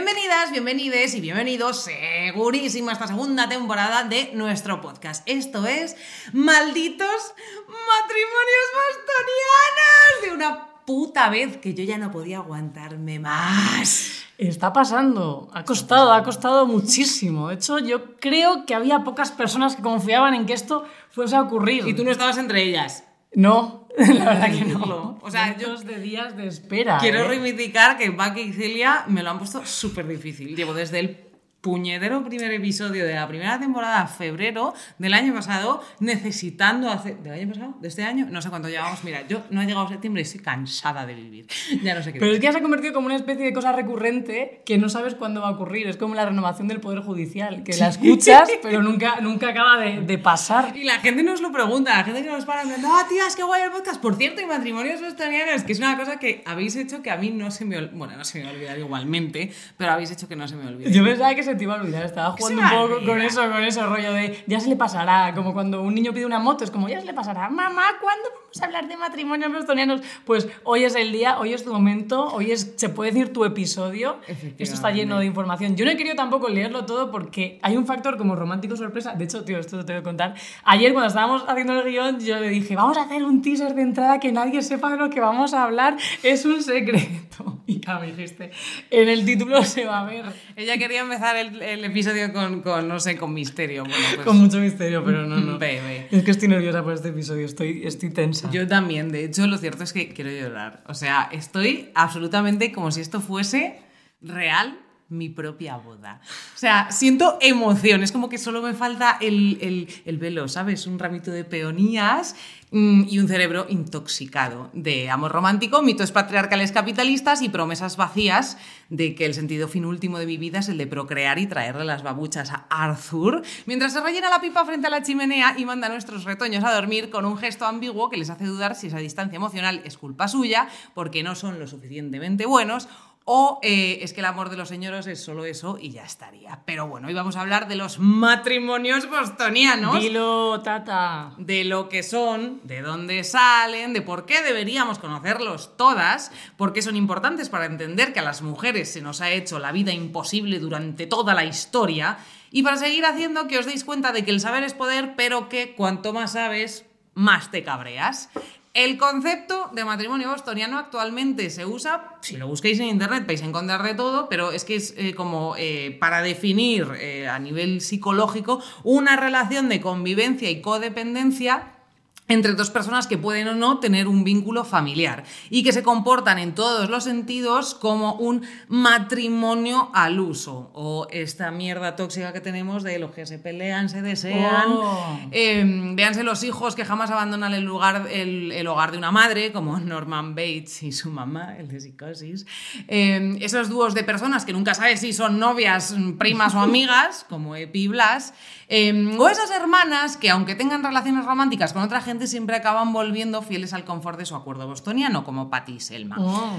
Bienvenidas, bienvenides y bienvenidos segurísimo a esta segunda temporada de nuestro podcast. Esto es Malditos Matrimonios Bostonianos de una puta vez que yo ya no podía aguantarme más. Está pasando, ha costado, ha costado muchísimo. De hecho, yo creo que había pocas personas que confiaban en que esto fuese a ocurrir. Y tú no estabas entre ellas. No, la verdad que no. O sea, yo de días de espera. quiero ¿eh? reivindicar que Bucky y Celia me lo han puesto súper difícil. Llevo desde el puñedero primer episodio de la primera temporada, febrero del año pasado, necesitando hacer... ¿Del año pasado? ¿De este año? No sé cuánto llevamos. Mira, yo no he llegado a septiembre y estoy cansada de vivir. Ya no sé qué Pero es que ya se ha convertido como una especie de cosa recurrente que no sabes cuándo va a ocurrir. Es como la renovación del Poder Judicial, que la escuchas, pero nunca, nunca acaba de, de pasar. Y la gente nos lo pregunta, la gente que nos para, no, tías, qué guay el podcast. Por cierto, y matrimonios bostonianos, que es una cosa que habéis hecho que a mí no se me. Bueno, no se me va a olvidar igualmente, pero habéis hecho que no se me olvide. Yo pensaba que se te iba a olvidar, estaba jugando un poco con eso, con eso, rollo de ya se le pasará, como cuando un niño pide una moto, es como ya se le pasará, mamá, ¿cuándo vamos a hablar de matrimonios bostonianos? Pues hoy es el día, hoy es tu momento, hoy es, se puede decir tu episodio, esto está lleno de información. Yo no he querido tampoco leerlo todo porque hay un factor como romántico sorpresa, de hecho, tío, esto te tengo que contar, ayer cuando estábamos haciendo el guion, yo le dije, vamos a hacer un teaser de entrada que nadie sepa de lo que vamos a hablar, es un secreto. Y claro, me dijiste, en el título se va a ver. Ella quería empezar el, el episodio con, con, no sé, con misterio. Bueno, pues, Con mucho misterio, pero no, no. Ve, ve. Es que estoy nerviosa por este episodio, estoy, estoy tensa. Yo también, de hecho, lo cierto es que quiero llorar. O sea, estoy absolutamente como si esto fuese real mi propia boda. O sea, siento emoción, es como que solo me falta el, el- el velo, ¿sabes? Un ramito de peonías mm, y un cerebro intoxicado de amor romántico, mitos patriarcales capitalistas y promesas vacías de que el sentido fin último de mi vida es el de procrear y traerle las babuchas a Arthur, mientras se rellena la pipa frente a la chimenea y manda a nuestros retoños a dormir con un gesto ambiguo que les hace dudar si esa distancia emocional es culpa suya, porque no son lo suficientemente buenos, o eh, es que el amor de los señores es solo eso y ya estaría. Pero bueno, hoy vamos a hablar de los matrimonios bostonianos Dilo, tata. de lo que son, de dónde salen, de por qué deberíamos conocerlos todas, por qué son importantes para entender que a las mujeres se nos ha hecho la vida imposible durante toda la historia y para seguir haciendo que os deis cuenta de que el saber es poder, pero que cuanto más sabes, más te cabreas. El concepto de matrimonio bostoniano actualmente se usa, si lo busquéis en internet vais a encontrar de todo, pero es que es eh, como eh, para definir eh, a nivel psicológico una relación de convivencia y codependencia entre dos personas que pueden o no tener un vínculo familiar y que se comportan en todos los sentidos como un matrimonio al uso o esta mierda tóxica que tenemos de los que se pelean, se desean, Oh. eh, véanse los hijos que jamás abandonan el, lugar, el, el hogar de una madre, como Norman Bates y su mamá, el de psicosis. Eh, esos dúos de personas que nunca sabes si son novias, primas o amigas, como Epi y Blas. Eh, o esas hermanas que, aunque tengan relaciones románticas con otra gente, siempre acaban volviendo fieles al confort de su acuerdo bostoniano, como Patty y Selma. Oh.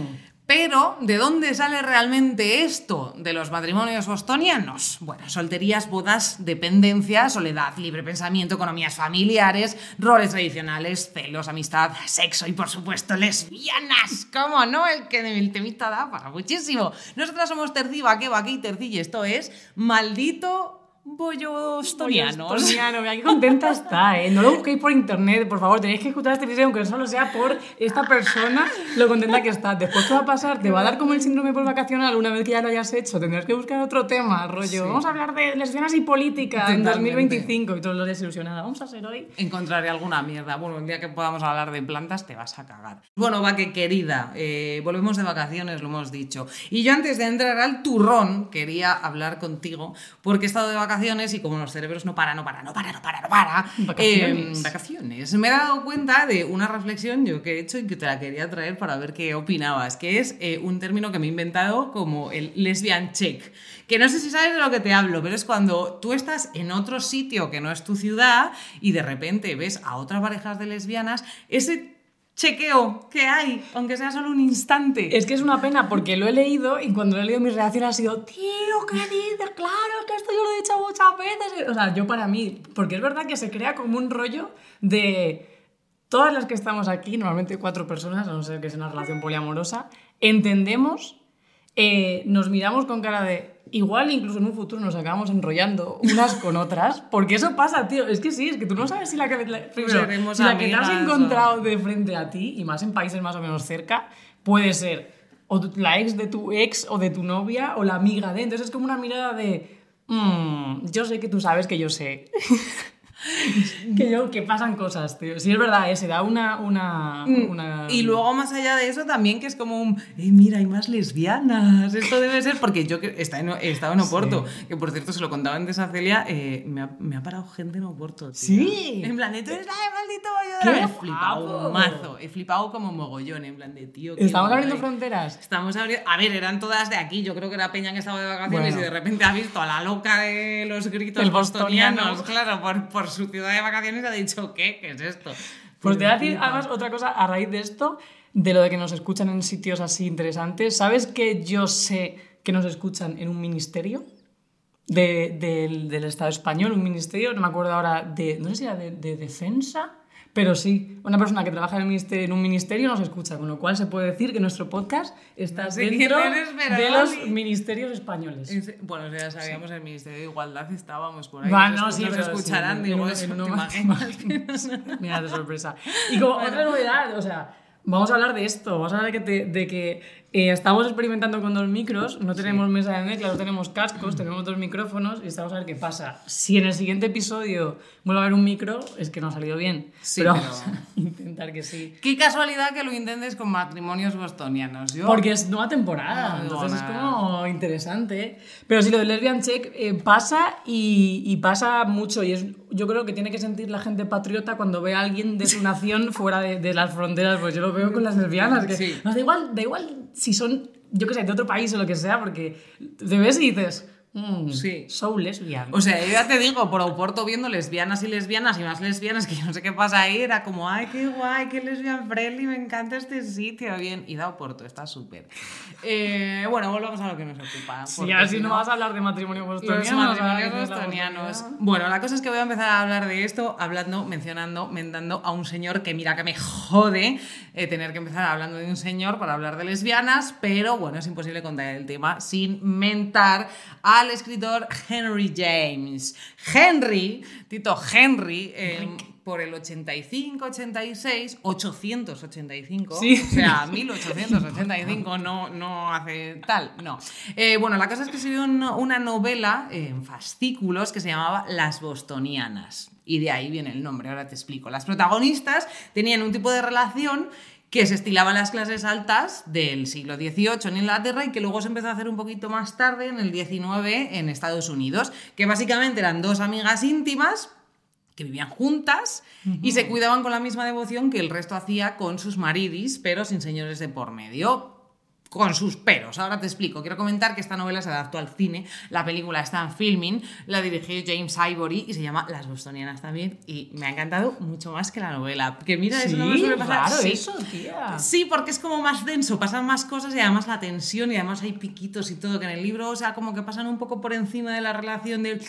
Pero, ¿de dónde sale realmente esto de los matrimonios bostonianos? Bueno, solterías, bodas, dependencia, soledad, libre pensamiento, economías familiares, roles tradicionales, celos, amistad, sexo y, por supuesto, lesbianas. ¿Cómo no? El que el temita da para muchísimo. Nosotras somos Terci, Vaque, Vaque y Terci y esto es Maldito Bollo Bostonianos. Bostoniano, mira qué contenta está, ¿eh? No lo busquéis por internet, por favor, tenéis que escuchar este episodio, aunque solo sea por esta persona, lo contenta que está. Después, ¿qué va a pasar? Te va a dar como el síndrome por vacacional una vez que ya lo hayas hecho. Tendrás que buscar otro tema, rollo. Sí. Vamos a hablar de lesbianas y política en Totalmente. 2025 y todos los desilusionados. Vamos a ser hoy. encontraré alguna mierda. Bueno, el día que podamos hablar de plantas te vas a cagar. Bueno, va que querida, eh, volvemos de vacaciones, lo hemos dicho. Y yo antes de entrar al turrón quería hablar contigo porque he estado de vacaciones y como los cerebros no para, no para, no para, no para, no para. Vacaciones. eh, vacaciones. Me he dado cuenta de una reflexión yo que he hecho y que te la quería traer para ver qué opinabas, que es eh, un término que me he inventado como el lesbian check. Que no sé si sabes de lo que te hablo, pero es cuando tú estás en otro sitio que no es tu ciudad y de repente ves a otras parejas de lesbianas, ese chequeo que hay, aunque sea solo un instante. Es que es una pena porque lo he leído y cuando lo he leído mi reacción ha sido, tío, ¿qué dices? Claro, es que esto yo lo he dicho muchas veces. O sea, yo para mí, porque es verdad que se crea como un rollo de todas las que estamos aquí, normalmente cuatro personas, a no ser que sea una relación poliamorosa, entendemos eh, nos miramos con cara de. Igual incluso en un futuro nos acabamos enrollando unas con otras, porque eso pasa, tío. Es que sí, es que tú no sabes si la que, la- primero, Seremos si la que te has o- encontrado de frente a ti, y más en países más o menos cerca, puede ser o la ex de tu ex o de tu novia o la amiga de. Entonces es como una mirada de. "Mm, yo sé que tú sabes que yo sé. que, yo, que pasan cosas, tío. Sí, es verdad, eh, se da una. una, una- Mm, Y luego, más allá de eso, también que es como un, eh, mira, hay más lesbianas. Esto debe ser porque yo que está en- he estado en Oporto, que por cierto se lo contaba antes a Celia, eh, me, ha, me ha parado gente en Oporto. tío. Sí. En plan, de, tú eres la maldito ¡Qué bollo. He flipado mazo. He flipado como mogollón, en plan de tío. Estamos abriendo fronteras. Estamos abriendo. A ver, eran todas de aquí. Yo creo que era Peña que estaba de vacaciones Bueno. y de repente ha visto a la loca de los gritos El bostonianos, bostoniano. claro, por, por su ciudad de vacaciones y ha dicho, ¿qué? ¿Qué es esto? Pues te voy a Pero decir además otra cosa a raíz de esto, de lo de que nos escuchan en sitios así interesantes. ¿Sabes que yo sé que nos escuchan en un ministerio? De- del, del Estado español, un ministerio, no me acuerdo ahora, de, no sé si era de, de defensa, pero sí, una persona que trabaja en, el ministerio, en un ministerio nos escucha, con lo cual se puede decir que nuestro podcast está No sé dentro quién eres, pero de los ministerios españoles. En se- Bueno, ya sabíamos el Ministerio de Igualdad, estábamos por ahí. Va, no, sí, nos pero sí, escucharán, en digo, uno- eso, uno ¿te imaginas? Mira, de sorpresa. Y como otra novedad, o sea, vamos a hablar de esto, vamos a hablar de que, te- de que eh, estamos experimentando con dos micros, no tenemos mesa de mezcla, no tenemos cascos, tenemos dos micrófonos y estamos a ver qué pasa. Si en el siguiente episodio vuelve a haber un micro, es que no ha salido bien. Sí, pero, pero- vamos a intentar que sí. Qué casualidad que lo intentes con matrimonios bostonianos. Yo, Porque es nueva temporada, No entonces es nada. como interesante. Pero sí, lo del lesbian check eh, pasa y, y pasa mucho. Y es, yo creo que tiene que sentir la gente patriota cuando ve a alguien de su nación fuera de, de las fronteras. Pues yo lo veo con las lesbianas. Que Sí. nos da igual, da igual si son, yo qué sé, de otro país o lo que sea, porque te ves y dices, mm, Sí. so lesbian. O sea, yo ya te digo, por Oporto viendo lesbianas y lesbianas y más lesbianas, que yo no sé qué pasa ahí, era como, ay, qué guay, qué lesbian friendly, me encanta este sitio, bien. Y da Oporto, está súper. Eh, bueno, volvamos a lo que nos ocupa. si porque ya si no no- vas a hablar de matrimonio bostoniano, a matrimonios bostonianos. Bueno, la cosa es que voy a empezar a hablar de esto hablando, mencionando, mendando a un señor que mira que me jode eh, tener que empezar hablando de un señor para hablar de lesbianas, pero bueno, es imposible contar el tema sin mentar al escritor Henry James. Henry, Tito Henry, eh, por el 85, 86, 885, Sí. o sea, 1885 no, no hace tal, no. Eh, bueno, la cosa es que escribió un- una novela en fascículos que se llamaba Las Bostonianas. Y de ahí viene el nombre, ahora te explico. Las protagonistas tenían un tipo de relación que se estilaba en las clases altas del siglo XVIII en Inglaterra y que luego se empezó a hacer un poquito más tarde, en el XIX, en Estados Unidos, que básicamente eran dos amigas íntimas que vivían juntas y se cuidaban con la misma devoción que el resto hacía con sus maridis, pero sin señores de por medio. Con sus peros. Ahora te explico. Quiero comentar que esta novela se adaptó al cine. La película está en filming. La dirigió James Ivory y se llama Las Bostonianas también. Y me ha encantado mucho más que la novela. Que mira, eso no me Sí, suele pasar. Sí. eso, tía. Sí, porque es como más denso, pasan más cosas y además la tensión y además hay piquitos y todo, que en el libro, o sea, como que pasan un poco por encima de la relación de...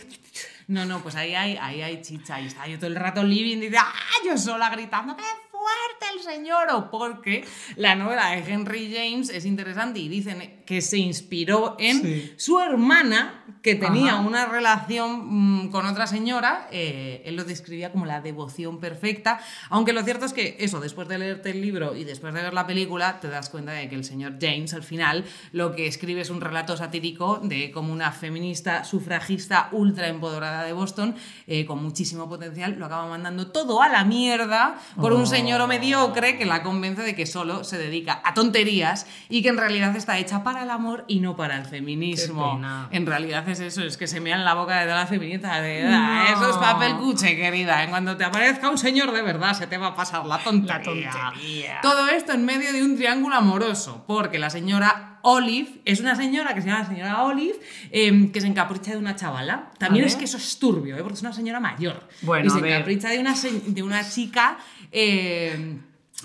No, no, pues ahí hay, ahí hay chicha, ahí está yo todo el rato living y dice, ¡ah! Yo sola gritando, ¡qué fuerte el señor! O porque la novela de Henry James es interesante y dicen que se inspiró en Sí. su hermana, que tenía Ajá. una relación mm, con otra señora, eh, él lo describía como la devoción perfecta, aunque lo cierto es que eso, después de leerte el libro y después de ver la película, te das cuenta de que el señor James al final lo que escribe es un relato satírico de como una feminista sufragista ultra empoderada de Boston, eh, con muchísimo potencial, lo acaba mandando todo a la mierda por un Oh. señor mediocre que la convence de que solo se dedica a tonterías y que en realidad está hecha para el amor y no para el feminismo. En realidad es eso, es que se mea en la boca de toda la feminista. De, "Ah, No. Eso es papel cuche, querida. En cuanto te aparezca un señor de verdad, se te va a pasar la tontería. La tontería. Todo esto en medio de un triángulo amoroso, porque la señora Olive es una señora que se llama la señora Olive, eh, que se encapricha de una chavala. También es que eso es turbio, ¿eh? porque es una señora mayor. Bueno, y se encapricha de una, de una chica. eh,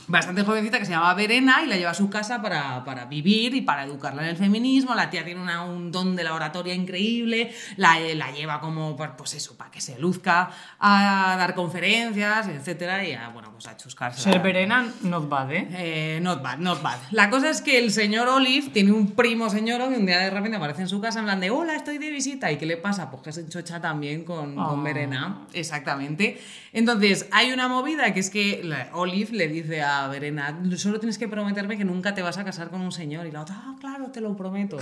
bastante jovencita que se llama Verena y la lleva a su casa para, para vivir y para educarla en el feminismo. La tía tiene una- un don de la oratoria increíble, la, la lleva como, pues, pues eso, para que se luzca a dar conferencias, etcétera, y a, bueno, pues a chuscarse. Ser verena, not bad, ¿eh? Eh, not bad, not bad. La cosa es que el señor Olive tiene un primo señor que un día de repente aparece en su casa en plan de hola, estoy de visita. ¿Y qué le pasa? Pues que se enchocha también con, con Ah. Verena. Exactamente. Entonces, hay una movida que es que Olive le dice a Verena, solo tienes que prometerme que nunca te vas a casar con un señor. Y la otra, ah, claro, te lo prometo.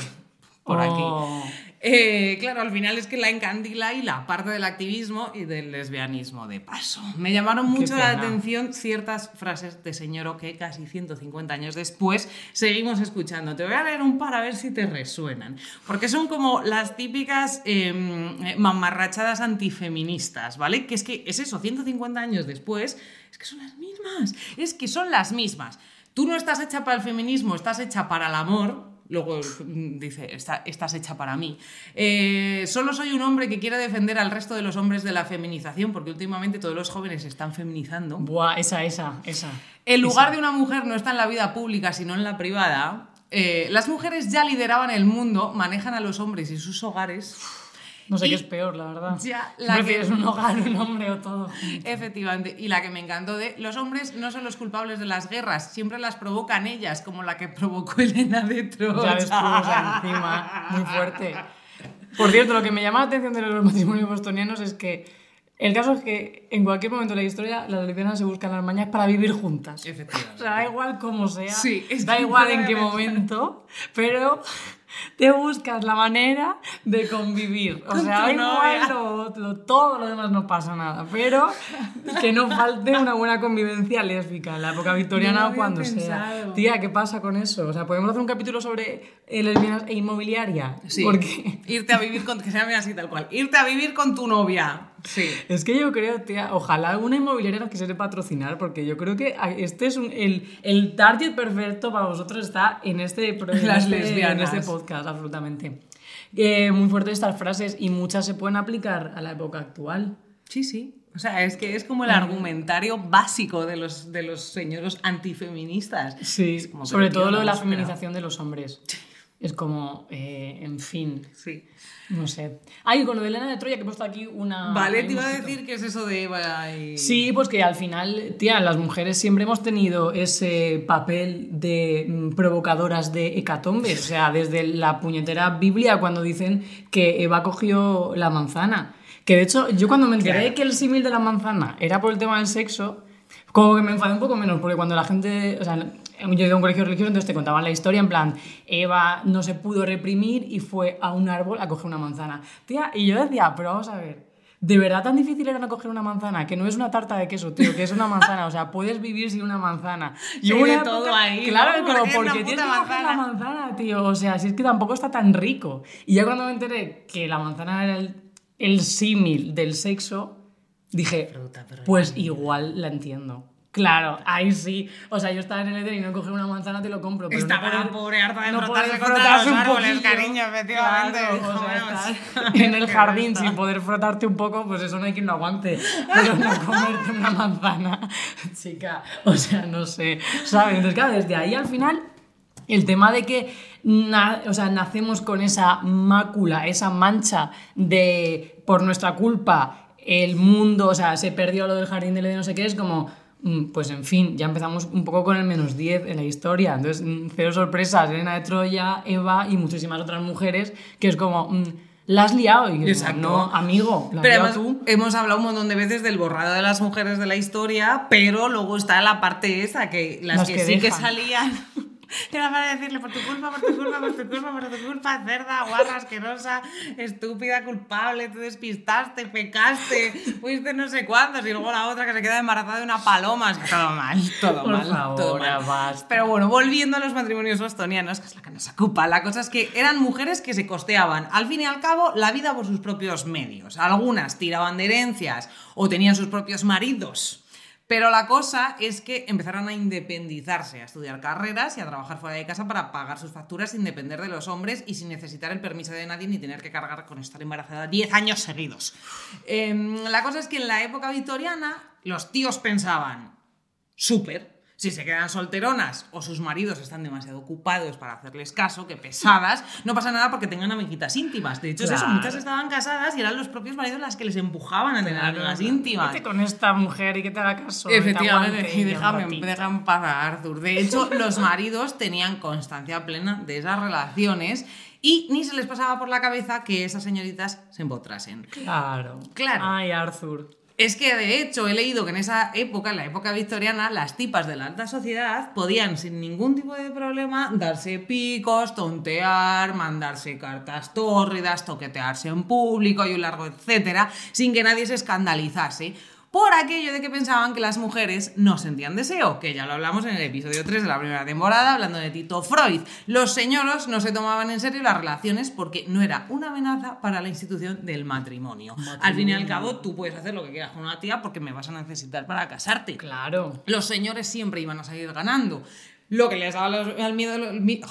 Por aquí. Oh. Eh, claro, al final es que la encandila y la parte del activismo y del lesbianismo de paso. Me llamaron mucho la atención ciertas frases de señor que casi 150 años después seguimos escuchando. Te voy a leer un par a ver si te resuenan. Porque son como las típicas eh, mamarrachadas antifeministas, ¿vale? Que es que es eso, 150 años después, es que son las mismas. Es que son las mismas. Tú no estás hecha para el feminismo, estás hecha para el amor. Luego mm, dice, "Está- estás hecha para mí. Eh, solo soy un hombre que quiere defender al resto de los hombres de la feminización, porque últimamente todos los jóvenes se están feminizando. Buah, esa, esa, esa. El lugar de una mujer no está en la vida pública, sino en la privada. Eh, las mujeres ya lideraban el mundo, manejan a los hombres y sus hogares. No sé Y- qué es peor, la verdad. Ya, ¿Tú la que- ¿Prefieres un hogar, un hombre o todo? Efectivamente, y la que me encantó de los hombres no son los culpables de las guerras, siempre las provocan ellas, como la que provocó Elena de Troya. Ya ves encima, muy fuerte. Por cierto, lo que me llama la atención de los matrimonios bostonianos es que el caso es que en cualquier momento de la historia las lesbianas se buscan las mañas para vivir juntas. Efectivamente. O sea, da igual cómo sea, Sí, da que igual en qué momento, pero te buscas la manera de convivir. O sea, igual lo, lo- todo lo demás no pasa nada, pero que no falte una buena convivencia lésbica en la época victoriana o cuando sea. Tía, ¿qué pasa con eso? O sea, podemos hacer un capítulo sobre lesbianas e inmobiliaria. Sí. Porque Irte a vivir con. Que se llame así tal cual. Irte a vivir con tu novia. Sí. es que yo creo, tía, ojalá alguna inmobiliaria nos quisiera patrocinar, porque yo creo que este es un, el, el target perfecto para vosotros está en este, en Las este- lesbianas. en este podcast, absolutamente. Eh, muy fuertes estas frases y muchas se pueden aplicar a la época actual. Sí, sí. O sea, es que es como el argumentario básico de los, de los señores antifeministas. Sí, como, sobre todo lo de la feminización de los hombres. Es como, eh, en fin, Sí. no sé. Ay, con lo de Elena de Troya que he puesto aquí una... Vale, te iba a decir que es eso de. Eva y- Sí, pues que al final, tía, las mujeres siempre hemos tenido ese papel de mm, provocadoras de hecatombes. O sea, desde la puñetera Biblia cuando dicen que Eva cogió la manzana. Que de hecho, yo cuando me enteré Claro. que el símil de la manzana era por el tema del sexo, como que me enfadé un poco menos, porque cuando la gente, o sea, yo he ido a un colegio religioso, entonces te contaban la historia en plan, Eva no se pudo reprimir y fue a un árbol a coger una manzana. Tía, y yo decía, pero vamos a ver, ¿de verdad tan difícil era no coger una manzana? Que no es una tarta de queso, tío, que es una manzana, o sea, puedes vivir sin una manzana. Sí, hubo de una todo ahí, Claro, pero Porque tienes que puta coger la manzana. manzana, tío, o sea, si es que tampoco está tan rico. Y ya cuando me enteré que la manzana era el, el símil del sexo, dije, Fruta, pues igual la entiendo. Claro, ahí sí. O sea, yo estaba en el Eden y no coger una manzana, te lo compro. Pero Estaba no la pobre harta de frotarse poder contra frotarse los un árboles, poquillo. cariño, efectivamente. Claro, o sea, en el jardín sin poder frotarte un poco, pues eso no hay quien lo aguante. Pero no comerte una manzana, chica. O sea, no sé. ¿Sabes? Entonces, claro, desde ahí al final el tema de que o sea, nacemos con esa mácula, esa mancha de por nuestra culpa el mundo, o sea, se perdió lo del jardín del Edén, no sé qué, es como, pues en fin, ya empezamos un poco con el menos 10 en la historia. Entonces, mm, cero sorpresas, Elena de Troya, Eva y muchísimas otras mujeres, que es como, mm, la has liado. Y Exacto. no, amigo, la has Pero además tú. hemos hablado un montón de veces del borrado de las mujeres de la historia, pero luego está la parte esa, que las, Las que, que sí que dejan. salían. Era para decirle por tu culpa, por tu culpa, por tu culpa, por tu culpa, cerda, guarra, asquerosa, estúpida, culpable, te despistaste, pecaste, fuiste no sé cuántos, y luego la otra que se queda embarazada de una paloma. Es que todo mal, todo Por mal, favor, todo mal. basta. Pero bueno, volviendo a los matrimonios bostonianos, que es la que nos ocupa, la cosa es que eran mujeres que se costeaban, al fin y al cabo, la vida por sus propios medios. Algunas tiraban de herencias o tenían sus propios maridos. Pero la cosa es que empezaron a independizarse, a estudiar carreras y a trabajar fuera de casa para pagar sus facturas sin depender de los hombres y sin necesitar el permiso de nadie ni tener que cargar con estar embarazada 10 años seguidos. Em, la cosa es que en la época victoriana los tíos pensaban, súper. Si se quedan solteronas o sus maridos están demasiado ocupados para hacerles caso, que pesadas, no pasa nada porque tengan amiguitas íntimas. De hecho, es eso, Claro. muchas estaban casadas y eran los propios maridos las que les empujaban a tener amigas íntimas. Vete con esta mujer y que te haga caso. Efectivamente, y un déjame, paz a Arthur. De hecho, los maridos tenían constancia plena de esas relaciones y ni se les pasaba por la cabeza que esas señoritas se empotrasen. Claro. Claro. Ay, Arthur. Es que de hecho he leído que en esa época, en la época victoriana, las tipas de la alta sociedad podían sin ningún tipo de problema darse picos, tontear, mandarse cartas tórridas, toquetearse en público y un largo etcétera, sin que nadie se escandalizase. Por aquello de que pensaban que las mujeres no sentían deseo, que ya lo hablamos en el episodio 3 de la primera temporada, hablando de Tito Freud. Los señoros no se tomaban en serio las relaciones porque no era una amenaza para la institución del matrimonio. Al fin y al cabo, tú puedes hacer lo que quieras con una tía porque me vas a necesitar para casarte. Claro. Los señores siempre iban a seguir ganando. Lo que les daba los- al miedo, los- mi-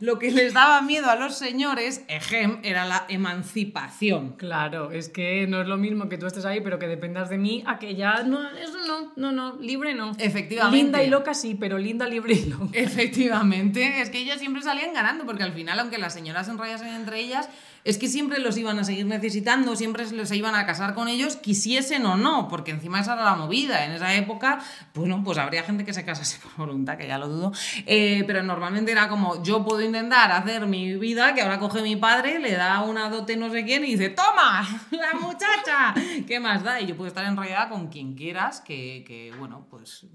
lo que les daba miedo a los señores, ejem, era la emancipación. Claro, es que no es lo mismo que tú estés ahí, pero que dependas de mí, a que ya no, eso no, no, no, libre no. Efectivamente. Linda y loca sí, pero linda, libre y loca. Efectivamente, es que ellas siempre salían ganando, porque al final, aunque las señoras se enrollasen entre ellas, es que siempre los iban a seguir necesitando, siempre se se iban a casar con ellos, quisiesen o no, porque encima esa era la movida. En esa época, bueno, pues habría gente que se casase por voluntad, que ya lo dudo, eh, pero normalmente era como, yo puedo intentar hacer mi vida, que ahora coge mi padre, le da una dote no sé quién y dice, toma, la muchacha, ¿qué más da? Y yo puedo estar enrollada con quien quieras, que, que bueno, pues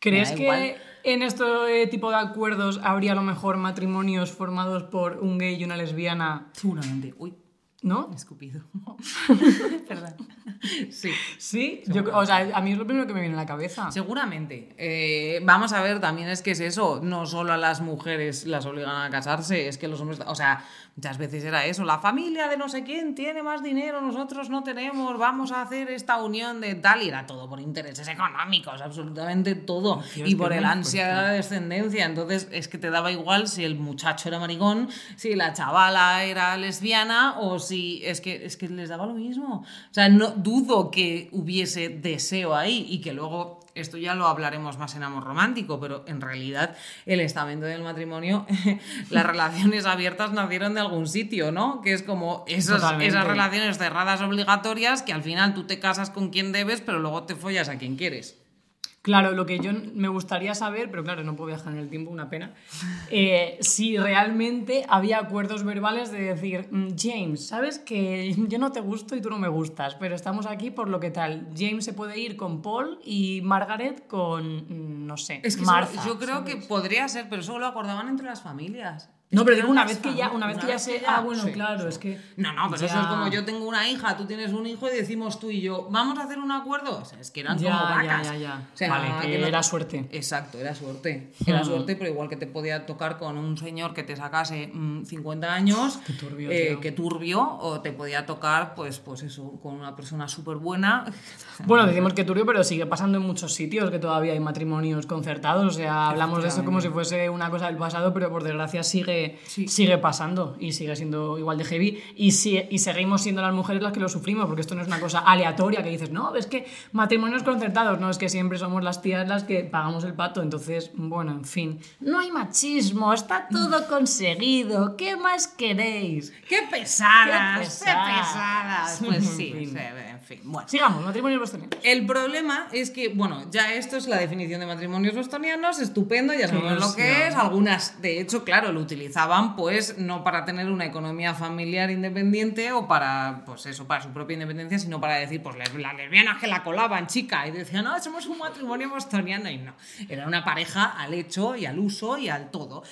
¿Crees que igual. en este tipo de acuerdos habría a lo mejor matrimonios formados por un gay y una lesbiana? seguramente, uy, ¿No? escupido. Perdón. Sí. Sí, yo, o sea, a mí es lo primero que me viene a la cabeza. Seguramente. Eh, vamos a ver, también es que es eso, no solo a las mujeres las obligan a casarse, es que los hombres, o sea, muchas veces era eso, la familia de no sé quién tiene más dinero, nosotros no tenemos, vamos a hacer esta unión de tal, y era todo por intereses económicos, absolutamente todo, Dios, y por el ansia de la descendencia, entonces es que te daba igual si el muchacho era maricón, si la chavala era lesbiana o si es que es que les daba lo mismo. O sea, no dudo que hubiese deseo ahí y que luego esto ya lo hablaremos más en amor romántico, pero en realidad el estamento del matrimonio, las relaciones abiertas nacieron de algún sitio, ¿no? Que es como esas, esas relaciones cerradas obligatorias que al final tú te casas con quien debes, pero luego te follas a quien quieres. Claro, lo que yo me gustaría saber, pero claro, no puedo viajar en el tiempo, una pena, eh, si realmente había acuerdos verbales de decir, "Mm, James, sabes que yo no te gusto y tú no me gustas, pero estamos aquí por lo que tal. James se puede ir con Paul y Margaret con, mm, no sé, Es que Martha. yo creo que podría ser, pero eso lo acordaban entre las familias. No, pero una vez que ya, una vez que ya se... Ah, bueno, sí, claro, sí. es que... No, no, pero eso es como yo tengo una hija, tú tienes un hijo y decimos tú y yo, vamos a hacer un acuerdo. O sea, es que eran Ya, como ya, vacas. ya, ya. O sea, Vale, que no- era suerte. Exacto, era suerte. Era Hmm. suerte, pero igual que te podía tocar con un señor que te sacase mm, 50 años, Qué turbio, eh, que turbio, o te podía tocar, pues, pues eso, con una persona súper buena. Bueno, decimos que turbio, pero sigue pasando en muchos sitios que todavía hay matrimonios concertados. O sea, hablamos de eso como si fuese una cosa del pasado, pero por desgracia sigue, Sí. sigue pasando y sigue siendo igual de heavy. Y, si- y seguimos siendo las mujeres las que lo sufrimos, porque esto no es una cosa aleatoria que dices, no, es que matrimonios concertados, no, es que siempre somos las tías las que pagamos el pato. Entonces, bueno, en fin. No hay machismo, está todo conseguido. ¿Qué más queréis? ¡Qué pesadas! Qué ¡Qué pesadas! Pues En sí, fin. sí, en fin. Bueno. Sigamos, matrimonios bostonianos. El problema es que, bueno, ya esto es la definición de matrimonios bostonianos, estupendo, ya sabemos lo que es. Algunas, de hecho, claro, lo utilizaban pues no para tener una economía familiar independiente o para, pues eso, para su propia independencia, sino para decir, pues les- las lesbianas que la colaban, chica, y decían, no, somos un matrimonio bostoniano, y no, era una pareja al hecho y al uso y al todo.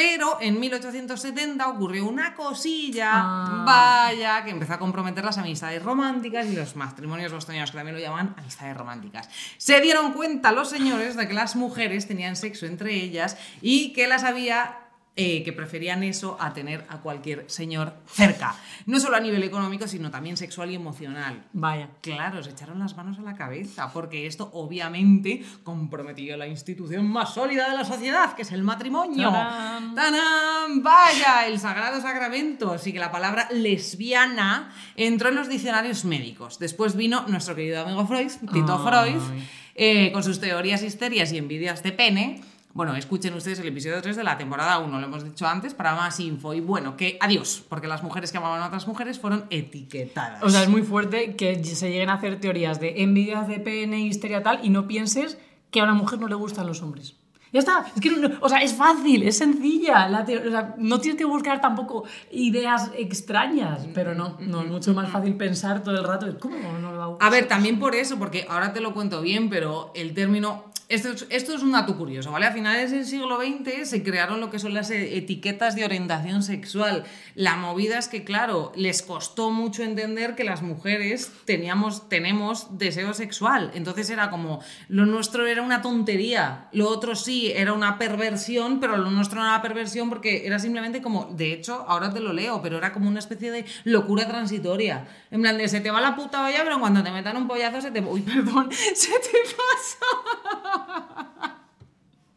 Pero en 1870 ocurrió una cosilla, Ah. vaya, que empezó a comprometer las amistades románticas y los matrimonios bostonianos, que también lo llaman amistades románticas. Se dieron cuenta los señores de que las mujeres tenían sexo entre ellas y que las había. Eh, que preferían eso a tener a cualquier señor cerca. No solo a nivel económico, sino también sexual y emocional. Vaya. Claro, se echaron las manos a la cabeza, porque esto obviamente comprometió la institución más sólida de la sociedad, que es el matrimonio. ¡Tarán! ¡Tanán! Vaya, el sagrado sacramento. Así que la palabra lesbiana entró en los diccionarios médicos. Después vino nuestro querido amigo Freud, Tito Ay. Freud. eh, con sus teorías histerias y envidias de pene. Bueno, escuchen ustedes el episodio 3 de la temporada 1, lo hemos dicho antes, para más info. Y bueno, que adiós, porque las mujeres que amaban a otras mujeres fueron etiquetadas. O sea, es muy fuerte que se lleguen a hacer teorías de envidia, de pene, histeria tal, y no pienses que a una mujer no le gustan los hombres. Ya está, es que, no- o sea, es fácil, es sencilla, la teo- o sea, no tienes que buscar tampoco ideas extrañas, pero no, no, es mucho más fácil pensar todo el rato, ¿cómo no a gustar? A ver, también por eso, porque ahora te lo cuento bien, pero el término. Esto es, esto es un dato curioso, ¿vale? A finales del siglo XX se crearon lo que son las e- etiquetas de orientación sexual. La movida es que, claro, les costó mucho entender que las mujeres teníamos, tenemos deseo sexual. Entonces era como, lo nuestro era una tontería, lo otro sí era una perversión, pero lo nuestro no era una perversión porque era simplemente como, de hecho, ahora te lo leo, pero era como una especie de locura transitoria. En plan de, se te va la puta olla, pero cuando te metan un pollazo se te... Uy, perdón, se te pasa.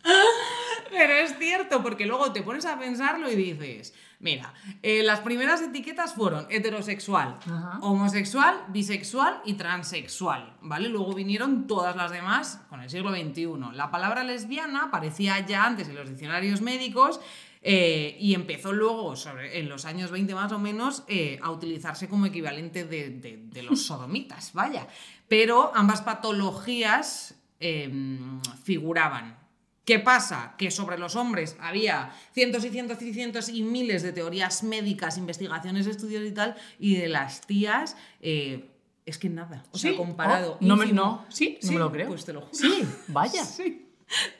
Pero es cierto, porque luego te pones a pensarlo y dices, mira, eh, las primeras etiquetas fueron heterosexual, Ajá. homosexual, bisexual y transexual, ¿vale? Luego vinieron todas las demás con el siglo XXI. La palabra lesbiana aparecía ya antes en los diccionarios médicos eh, y empezó luego, sobre, en los años 20 más o menos, eh, a utilizarse como equivalente de, de- de los sodomitas, vaya. Pero ambas patologías em, figuraban. ¿Qué pasa? Que sobre los hombres había cientos y cientos y cientos y miles de teorías médicas, investigaciones, estudios y tal, y de las tías, eh, es que nada. O sea, ¿Sí? comparado. Oh, no me- no, sí, no me lo creo. Pues te lo juro. Sí, vaya. Sí.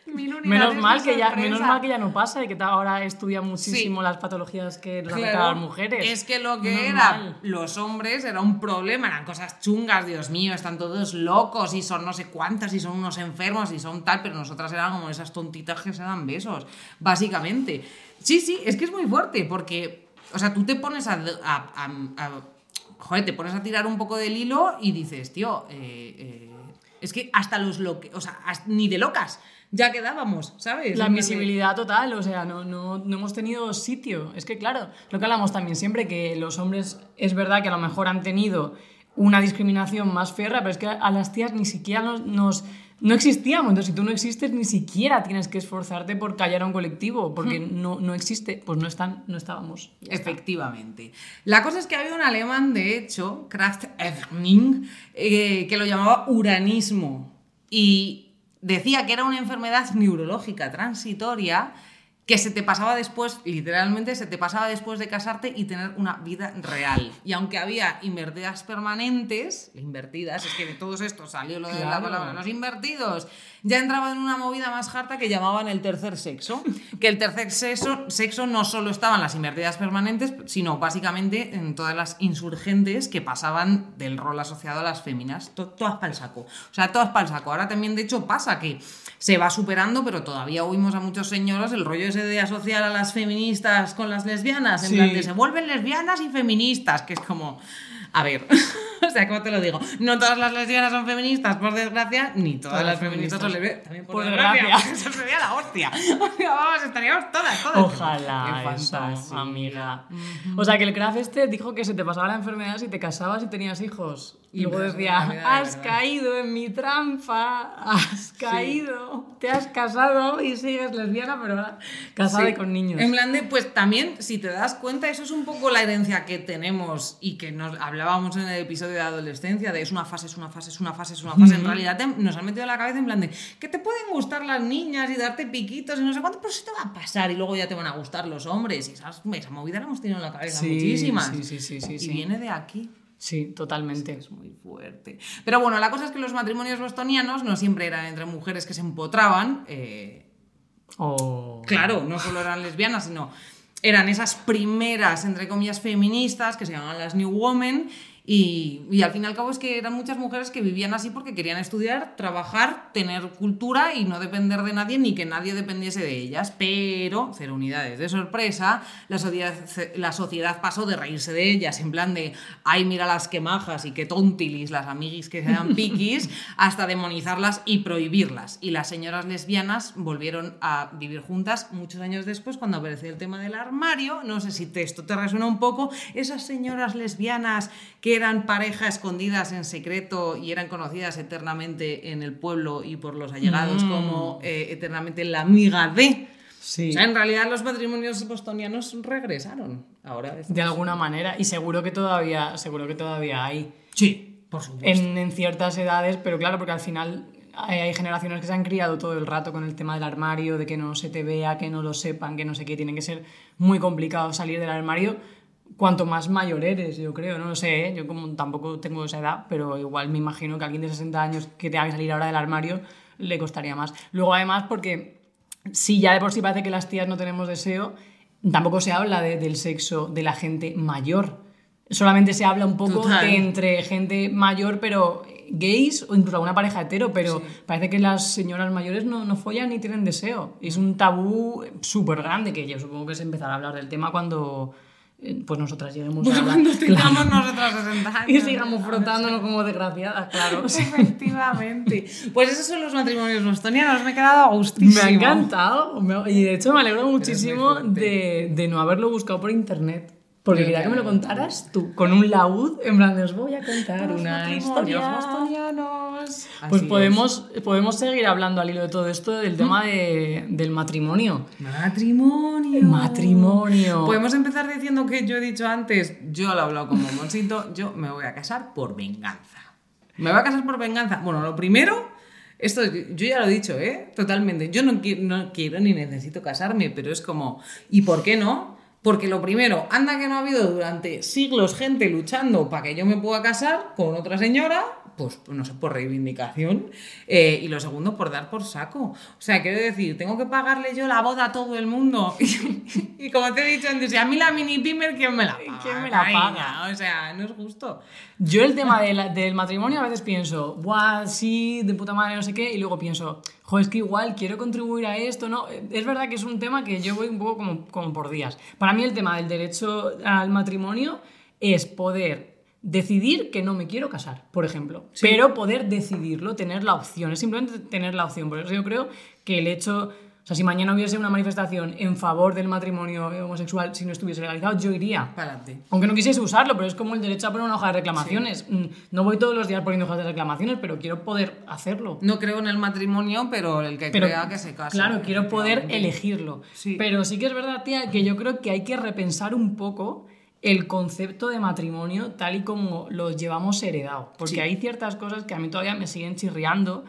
Menos mal, que ya, menos mal que ya no pasa y que ahora estudia muchísimo Sí. las patologías que nos Claro, afectan a las mujeres. Es que lo que era los hombres era un problema, eran cosas chungas, Dios mío, están todos locos y son no sé cuántas y son unos enfermos y son tal, pero nosotras eran como esas tontitas que se dan besos, básicamente. Sí, sí, es que es muy fuerte porque, o sea, tú te pones a... a- a- a- joder, te pones a tirar un poco del hilo y dices, tío, eh, eh, es que hasta los loque, o sea, ni de locas ya quedábamos, ¿sabes? La invisibilidad total, o sea, no, no, no hemos tenido sitio. Es que, claro, lo que hablamos también siempre, que los hombres es verdad que a lo mejor han tenido una discriminación más férrea, pero es que a las tías ni siquiera nos, nos- no existíamos. Entonces, si tú no existes, ni siquiera tienes que esforzarte por callar a un colectivo, porque no, no existe, pues no, están, no estábamos. Efectivamente. La cosa es que había un alemán, de hecho, Kraft Eberning, eh, que lo llamaba uranismo y decía que era una enfermedad neurológica transitoria que se te pasaba después, literalmente se te pasaba después de casarte y tener una vida real. Y aunque había invertidas permanentes, invertidas, es que de todos estos salió lo de la palabra, los invertidos, ya entraba en una movida más harta que llamaban el tercer sexo. Que el tercer sexo, sexo no solo estaban las invertidas permanentes, sino básicamente en todas las insurgentes que pasaban del rol asociado a las féminas. To- todas para el saco. O sea, todas para el saco. Ahora también, de hecho, pasa que se va superando, pero todavía oímos a muchos señoros el rollo de asociar a las feministas con las lesbianas. En Sí. plan de se vuelven lesbianas y feministas, que es como. A ver, o sea, ¿cómo te lo digo? No todas las lesbianas son feministas, por desgracia, ni todas, Todas las feministas son lesbianas. También por, Por desgracia, desgracia. eso sería la hostia. O sea, vamos, estaríamos todas, todas. Ojalá, Qué eso, amiga. O sea, que el craft este dijo que se te pasaba la enfermedad si te casabas y tenías hijos. Y Y luego decía, de has verdad". caído en mi trampa, has caído, te has casado y sigues lesbiana, pero ahora casada Sí. y con niños. En plan de, pues también, si te das cuenta, eso es un poco la herencia que tenemos y que nos hablábamos en el episodio de adolescencia, de es una fase, es una fase, es una fase, es una fase. En realidad te- nos han metido en la cabeza en plan de que te pueden gustar las niñas y darte piquitos y no sé cuánto, pero eso te va a pasar y luego ya te van a gustar los hombres. Y esas, esa movida la hemos tenido en la cabeza Sí, muchísimas. sí, sí, sí, sí, y sí. viene de aquí. Sí, totalmente. Es muy fuerte. Pero bueno, la cosa es que los matrimonios bostonianos no siempre eran entre mujeres que se empotraban. eh, Oh. Claro, no solo eran lesbianas, sino eran esas primeras, entre comillas, feministas que se llamaban las New Women. Y, y al fin y al cabo es que eran muchas mujeres que vivían así porque querían estudiar, trabajar, tener cultura y no depender de nadie ni que nadie dependiese de ellas. Pero, cero unidades de sorpresa, la sociedad, la sociedad pasó de reírse de ellas en plan de, ay, mira las que majas y qué tontilis, las amiguis que sean piquis, hasta demonizarlas y prohibirlas. Y las señoras lesbianas volvieron a vivir juntas muchos años después cuando apareció el tema del armario. No sé si te- esto te resuena un poco. Esas señoras lesbianas que eran pareja escondidas en secreto y eran conocidas eternamente en el pueblo y por los allegados Mm. como eh, eternamente la amiga de. Sí. O sea, en realidad los matrimonios bostonianos regresaron. Ahora De alguna manera. Y seguro que todavía, seguro que todavía hay. Sí, por supuesto. En, en ciertas edades, pero claro, porque al final hay, hay generaciones que se han criado todo el rato con el tema del armario, de que no se te vea, que no lo sepan, que no sé qué. Tiene que ser muy complicado salir del armario. Cuanto más mayor eres, yo creo, no lo sé, ¿eh? yo como tampoco tengo esa edad, pero igual me imagino que a alguien de 60 años que tenga que salir ahora del armario le costaría más. Luego además porque si ya de por sí parece que las tías no tenemos deseo, tampoco se habla de- del sexo de la gente mayor. Solamente se habla un poco Total. de entre gente mayor, pero gays o incluso alguna pareja hetero, pero parece que las señoras mayores no, no follan ni tienen deseo. Es un tabú súper grande que yo supongo que se empezará a hablar del tema cuando pues nosotras lleguemos a la... Cuando tengamos nosotros 60 años. Y sigamos frotándonos como desgraciadas, claro. Efectivamente. Pues esos son los matrimonios bostonianos. Me he quedado a Me gustísimo. ha encantado. me- Y de hecho me alegro muchísimo de no haberlo buscado por internet. Porque quería que me lo contaras tú, con un laúd, en plan, os voy a contar Los una historia. bostonianos. Pues Así podemos, podemos seguir hablando al hilo de todo esto del tema de- del matrimonio. Matrimonio. Matrimonio. Podemos empezar diciendo que yo he dicho antes, yo lo he hablado como Monsito, yo me voy a casar por venganza. ¿Me voy a casar por venganza? Bueno, lo primero, esto yo ya lo he dicho, ¿eh? Totalmente. Yo no quiero, no quiero ni necesito casarme, pero es como, ¿y por qué no? Porque lo primero, anda que no ha habido durante siglos gente luchando para que yo me pueda casar con otra señora, pues no sé, por reivindicación. Eh, y lo segundo, por dar por saco. O sea, quiero decir, tengo que pagarle yo la boda a todo el mundo. y como te he dicho antes, a mí la mini pimer, ¿quién me la paga? ¿Quién me la paga? O sea, no es justo. Yo el tema de la- del matrimonio a veces pienso, buah, sí, de puta madre, no sé qué, y luego pienso, joder, es que igual quiero contribuir a esto, ¿no? Es verdad que es un tema que yo voy un poco como, como por días. Para mí el tema del derecho al matrimonio es poder decidir que no me quiero casar, por ejemplo, pero poder decidirlo, tener la opción, es simplemente tener la opción. Por eso yo creo que el hecho... O sea, si mañana hubiese una manifestación en favor del matrimonio homosexual, si no estuviese legalizado, yo iría. Adelante. Aunque no quisiese usarlo, pero es como el derecho a poner una hoja de reclamaciones. Mm, No voy todos los días poniendo hojas de reclamaciones, pero quiero poder hacerlo. No creo en el matrimonio, pero el que Pero, crea que se case. Claro, quiero poder elegirlo. Sí. Pero sí que es verdad, tía, que yo creo que hay que repensar un poco el concepto de matrimonio tal y como lo llevamos heredado. Porque Sí. hay ciertas cosas que a mí todavía me siguen chirriando.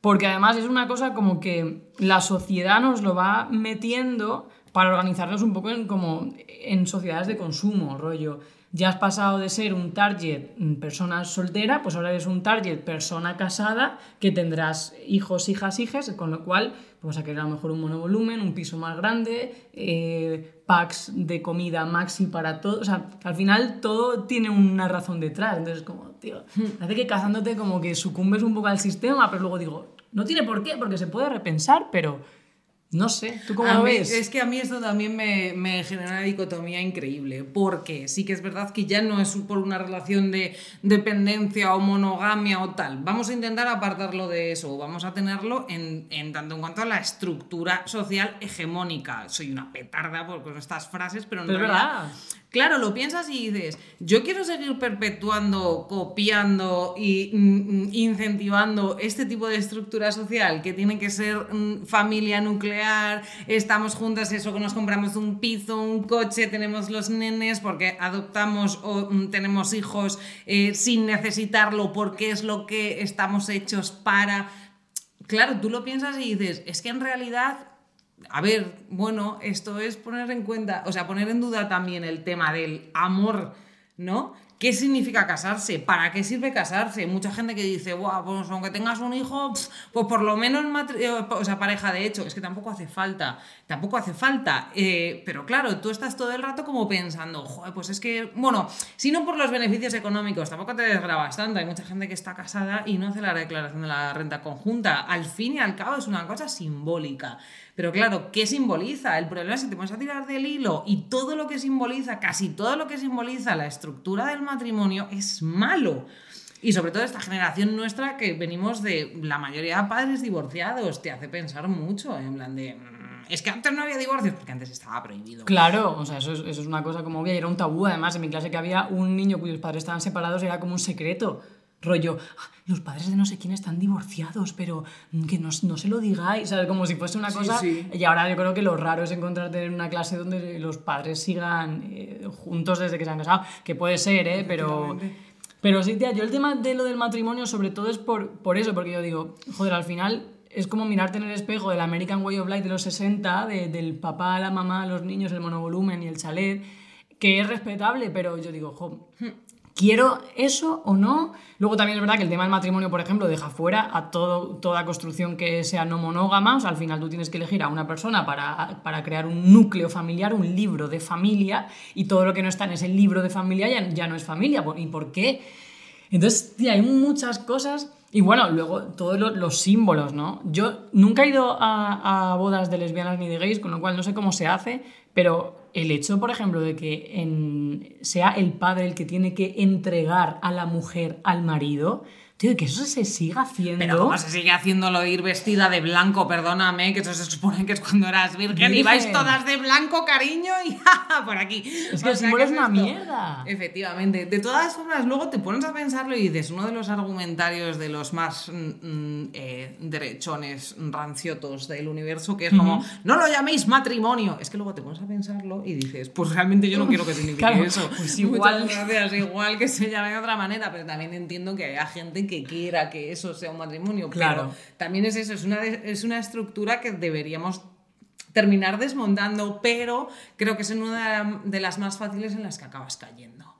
Porque además es una cosa como que la sociedad nos lo va metiendo para organizarnos un poco en, como en sociedades de consumo, rollo. Ya has pasado de ser un target mm, persona soltera, pues ahora eres un target persona casada, que tendrás hijos, hijas, hijas, con lo cual pues vas a querer a lo mejor un monovolumen, un piso más grande, eh, packs de comida maxi para todo. O sea, al final todo tiene una razón detrás. Entonces, como, tío, hace que casándote como que sucumbes un poco al sistema, pero luego digo, no tiene por qué, porque se puede repensar, pero no sé, ¿tú cómo A lo mí- ves? Es que a mí esto también me, me genera una dicotomía increíble, porque sí que es verdad que ya no es por una relación de dependencia o monogamia o tal. Vamos a intentar apartarlo de eso, vamos a tenerlo en, en tanto en cuanto a la estructura social hegemónica. Soy una petarda por con estas frases, pero en Pero es realidad... verdad. Claro, lo piensas y dices, yo quiero seguir perpetuando, copiando y mm, mm, incentivando este tipo de estructura social que tiene que ser mm, familia nuclear, estamos juntas, eso que nos compramos un piso, un coche, tenemos los nenes porque adoptamos o tenemos hijos eh, sin necesitarlo porque es lo que estamos hechos para... Claro, tú lo piensas y dices, es que en realidad a ver, bueno, esto es poner en cuenta, o sea, poner en duda también el tema del amor, ¿no? ¿Qué significa casarse? ¿Para qué sirve casarse? Mucha gente que dice, Buah, pues aunque tengas un hijo, pues por lo menos eh, o sea, pareja de hecho. Es que tampoco hace falta, tampoco hace falta. Eh, pero claro, tú estás todo el rato como pensando, pues es que, bueno, si no por los beneficios económicos, tampoco te desgrabas tanto. Hay mucha gente que está casada y no hace la declaración de la renta conjunta. Al fin y al cabo es una cosa simbólica. Pero claro, ¿qué simboliza? El problema es que te pones a tirar del hilo y todo lo que simboliza, casi todo lo que simboliza la estructura del matrimonio es malo. Y sobre todo esta generación nuestra que venimos de la mayoría de padres divorciados, te hace pensar mucho, en plan de... mm, es que antes no había divorcios, porque antes estaba prohibido. Claro, o sea, eso es, eso es una cosa como obvia y era un tabú. Además, en mi clase que había un niño cuyos padres estaban separados era como un secreto. Rollo, "Ah, los padres de no sé quién están divorciados, pero que no, no se lo digáis, ¿sabes? Como si fuese una Sí, cosa. sí. Y ahora yo creo que lo raro es encontrarte en una clase donde los padres sigan eh, juntos desde que se han casado, que puede ser, ¿eh? Pero. Pero sí, tía, yo el tema de lo del matrimonio sobre todo es por, por eso, porque yo digo, joder, al final es como mirarte en el espejo del American Way of Life de los 60, de- del papá, la mamá, los niños, el monovolumen y el chalet, que es respetable, pero yo digo, jo, ¿quiero eso o no? Luego también es verdad que el tema del matrimonio, por ejemplo, deja fuera a todo, toda construcción que sea no monógama, o sea, al final tú tienes que elegir a una persona para, para crear un núcleo familiar, un libro de familia, y todo lo que no está en ese libro de familia ya, ya no es familia. ¿Y por qué? Entonces, tía, hay muchas cosas. Y bueno, luego todos lo- los símbolos, ¿no? Yo nunca he ido a, bodas de lesbianas ni de gays, con lo cual no sé cómo se hace, pero el hecho, por ejemplo, de que sea el padre el que tiene que entregar a la mujer al marido, tío, que eso se siga haciendo. Pero ¿cómo se sigue haciéndolo ir vestida de blanco? Perdóname, que eso se supone que es cuando eras virgen y vais todas de blanco, cariño, y por aquí. Es que el símbolo ¿qué es una esto? mierda. Efectivamente. De todas formas, luego te pones a pensarlo y dices, uno de los argumentarios de los más mm, mm, eh, derechones, ranciotos del universo, que es como, no lo llaméis matrimonio. Es que luego te pones a pensarlo y dices, pues realmente yo no quiero que signifique Claro, eso. pues igual. gracias, igual que se llame de otra manera, pero también entiendo que haya gente que quiera que eso sea un matrimonio. Claro. Pero también es eso, es una, es una estructura que deberíamos terminar desmontando, pero creo que es una de las más fáciles en las que acabas cayendo.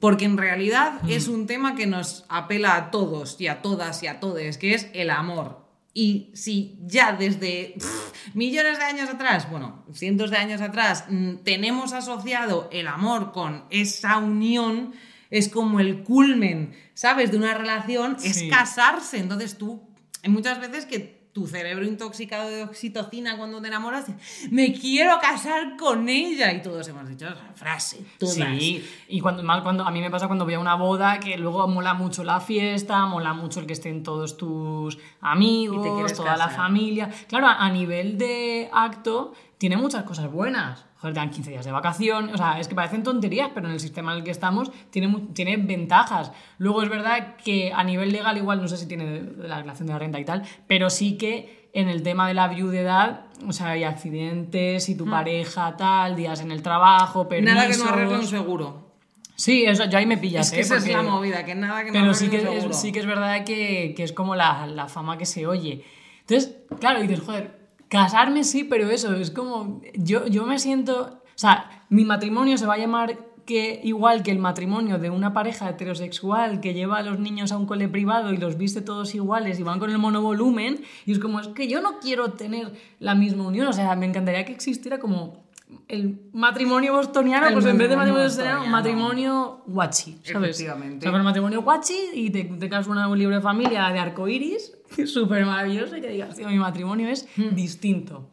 Porque en realidad es un tema que nos apela a todos y a todas y a todes, que es el amor. Y si ya desde pff, millones de años atrás, bueno, cientos de años atrás, mm, tenemos asociado el amor con esa unión, es como el culmen, ¿sabes? De una relación, es casarse. Entonces tú, hay muchas veces que tu cerebro intoxicado de oxitocina cuando te enamoras, me quiero casar con ella. Y todos hemos dicho esa frase. Todas. Sí, y cuando, mal cuando a mí me pasa cuando voy a una boda que luego mola mucho la fiesta, mola mucho el que estén todos tus Y te amigos, quieres toda la familia. Claro, a, a nivel de acto tiene muchas cosas buenas. Joder, te dan 15 días de vacación, o sea, es que parecen tonterías, pero en el sistema en el que estamos tiene, tiene ventajas. Luego es verdad que a nivel legal igual no sé si tiene la relación de la renta y tal, pero sí que en el tema de la viudedad, o sea, hay accidentes y tu pareja tal, días en el trabajo, permisos... Nada que no arregle un seguro. Sí, eso, yo ahí me pillas, Es que ¿eh? esa es Porque- la movida, que nada que no Pero arregle sí un que, seguro. es, sí que es verdad que, que es como la, la fama que se oye. Entonces, claro, dices, joder, casarme sí, pero eso, es como, yo, yo me siento, o sea, mi matrimonio se va a llamar que igual que el matrimonio de una pareja heterosexual que lleva a los niños a un cole privado y los viste todos iguales y van con el monovolumen, y es como, es que yo no quiero tener la misma unión, o sea, me encantaría que existiera como el matrimonio bostoniano, El pues en vez de matrimonio matrimonio bostoniano, matrimonio guachi, ¿sabes? Efectivamente. O sea, el matrimonio guachi y te, te casas una- un libro de familia de arcoiris, súper maravilloso, y que digas, tío, mi matrimonio es Hmm. distinto.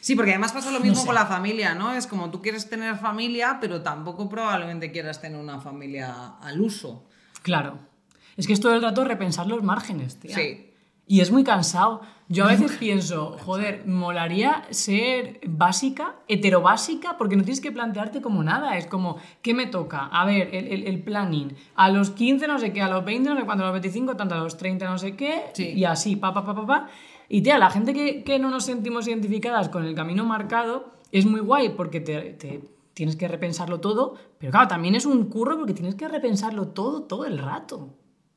Sí, porque además pasa lo mismo sé. con la familia, ¿no? Es como tú quieres tener familia, pero tampoco probablemente quieras tener una familia al uso. Claro. Es que es todo el rato repensar los márgenes, tía. Sí. Y es muy cansado. Yo a veces pienso, joder, molaría ser básica, heterobásica, porque no tienes que plantearte como nada. Es como, ¿qué me toca? A ver, el, el- el planning. A los 15 no sé qué, a los 20 no sé cuánto, a los 25 tanto, a los 30 no sé qué, Sí. y así, pa, pa, pa, pa, pa. Y tía, la gente que, que no nos sentimos identificadas con el camino marcado es muy guay porque te, te- tienes que repensarlo todo, pero claro, también es un curro porque tienes que repensarlo todo, todo el rato.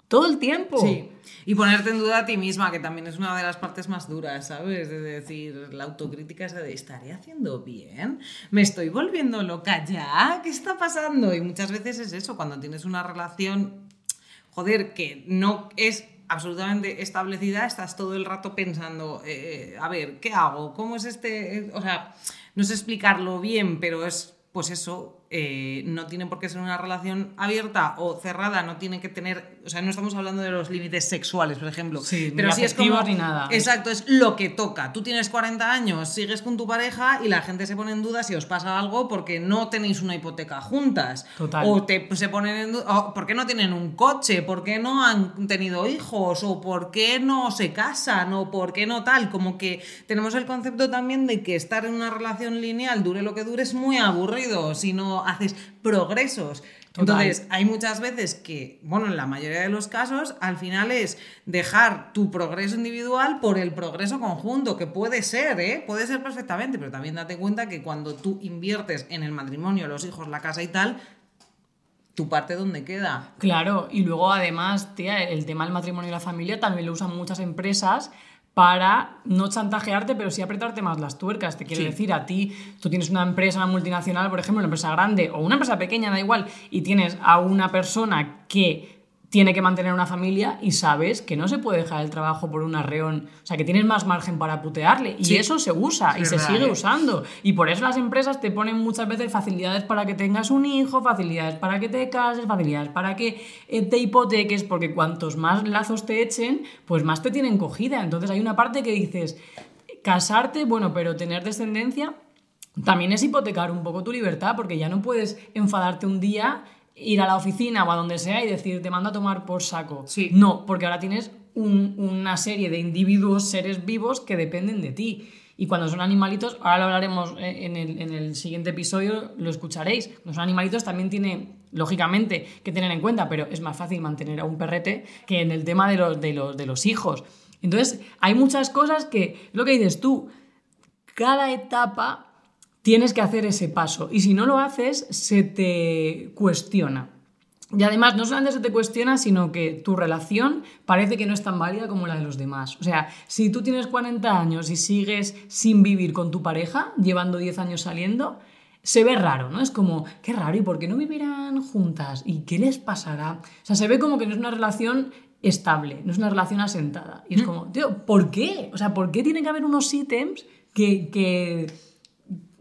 Todo el tiempo. Sí. Y ponerte en duda a ti misma, que también es una de las partes más duras, ¿sabes? De decir, la autocrítica esa de, ¿estaré haciendo bien? ¿Me estoy volviendo loca ya? ¿Qué está pasando? Y muchas veces es eso, cuando tienes una relación, joder, que no es absolutamente establecida, estás todo el rato pensando, eh, a ver, ¿qué hago? ¿Cómo es este? O sea, no sé explicarlo bien, pero es, pues eso, eh, no tiene por qué ser una relación abierta o cerrada, no tiene que tener, o sea, no estamos hablando de los límites sexuales, por ejemplo, Sí, pero ni sí es como, ni nada. exacto, es lo que toca. Tú tienes 40 años, sigues con tu pareja y la gente se pone en duda si os pasa algo porque no tenéis una hipoteca juntas, Total. o te se ponen en duda, o ¿por qué no tienen un coche? ¿Por qué no han tenido hijos? ¿O por qué no se casan? ¿O por qué no tal? Como que tenemos el concepto también de que estar en una relación lineal, dure lo que dure, es muy aburrido si no haces progresos. Total. Entonces, hay muchas veces que, bueno, en la mayoría de los casos, al final es dejar tu progreso individual por el progreso conjunto, que puede ser, ¿eh? Puede ser perfectamente, pero también date cuenta que cuando tú inviertes en el matrimonio, los hijos, la casa y tal, tu parte dónde queda. Claro, y luego además, tía, el tema del matrimonio y la familia también lo usan muchas empresas para no chantajearte, pero sí apretarte más las tuercas. Te quiero Sí. decir, a ti, tú tienes una empresa, una multinacional, por ejemplo, una empresa grande o una empresa pequeña, da igual, y tienes a una persona que tiene que mantener una familia y sabes que no se puede dejar el trabajo por un arreón, o sea, que tienes más margen para putearle. Y eso se usa y se verdad, sigue ¿eh? usando. Y por eso las empresas te ponen muchas veces facilidades para que tengas un hijo, facilidades para que te cases, facilidades para que eh, te hipoteques, porque cuantos más lazos te echen, pues más te tienen cogida. Entonces hay una parte que dices, casarte, bueno, pero tener descendencia también es hipotecar un poco tu libertad, porque ya no puedes enfadarte un día, ir a la oficina o a donde sea y decir, te mando a tomar por saco. Sí. No, porque ahora tienes un- una serie de individuos, seres vivos que dependen de ti. Y cuando son animalitos, ahora lo hablaremos en el, en el siguiente episodio, lo escucharéis. Cuando son animalitos también tiene, lógicamente, que tener en cuenta, pero es más fácil mantener a un perrete que en el tema de los, de los, de los hijos. Entonces, hay muchas cosas que, lo que dices tú, cada etapa tienes que hacer ese paso. Y si no lo haces, se te cuestiona. Y además, no solamente se te cuestiona, sino que tu relación parece que no es tan válida como la de los demás. O sea, si tú tienes 40 años y sigues sin vivir con tu pareja, llevando 10 años saliendo, se ve raro, ¿no? Es como, qué raro, ¿y por qué no vivirán juntas? ¿Y qué les pasará? O sea, se ve como que no es una relación estable, no es una relación asentada. Y es como, tío, ¿por qué? O sea, ¿por qué tiene que haber unos ítems que, que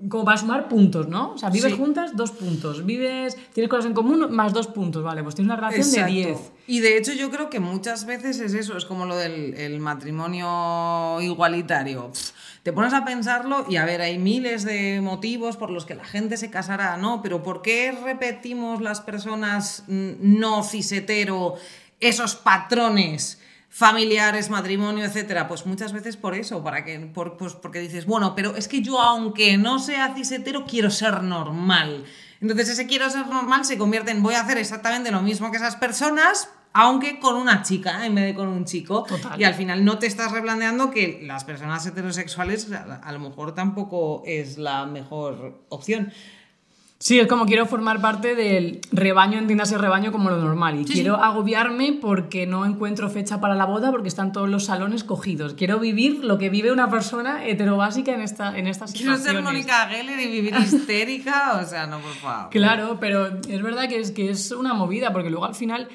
como para sumar puntos, ¿no? O sea, vives Sí. juntas, dos puntos. Vives, tienes cosas en común, más dos puntos, vale. Pues tienes una relación Exacto. de 10. Y de hecho yo creo que muchas veces es eso, es como lo del el matrimonio igualitario. Pff, te pones a pensarlo y a ver, hay miles de motivos por los que la gente se casará, ¿no? Pero ¿por qué repetimos las personas mm, no cisetero esos patrones? Familiares, matrimonio, etcétera, pues muchas veces por eso, para que, por, pues porque dices, bueno, pero es que yo aunque no sea cisetero, quiero ser normal. Entonces ese quiero ser normal se convierte en voy a hacer exactamente lo mismo que esas personas, aunque con una chica en vez de con un chico. Total. Y al final no te estás replanteando que las personas heterosexuales a, a lo mejor tampoco es la mejor opción. Sí, es como quiero formar parte del rebaño, entiéndase rebaño como lo normal. Y Sí, quiero sí. agobiarme porque no encuentro fecha para la boda porque están todos los salones cogidos. Quiero vivir lo que vive una persona heterobásica en, esta, en estas Quiero situaciones. ser Mónica Geller y vivir histérica, o sea, no, por favor. Claro, pero es verdad que es, que es una movida, porque luego al final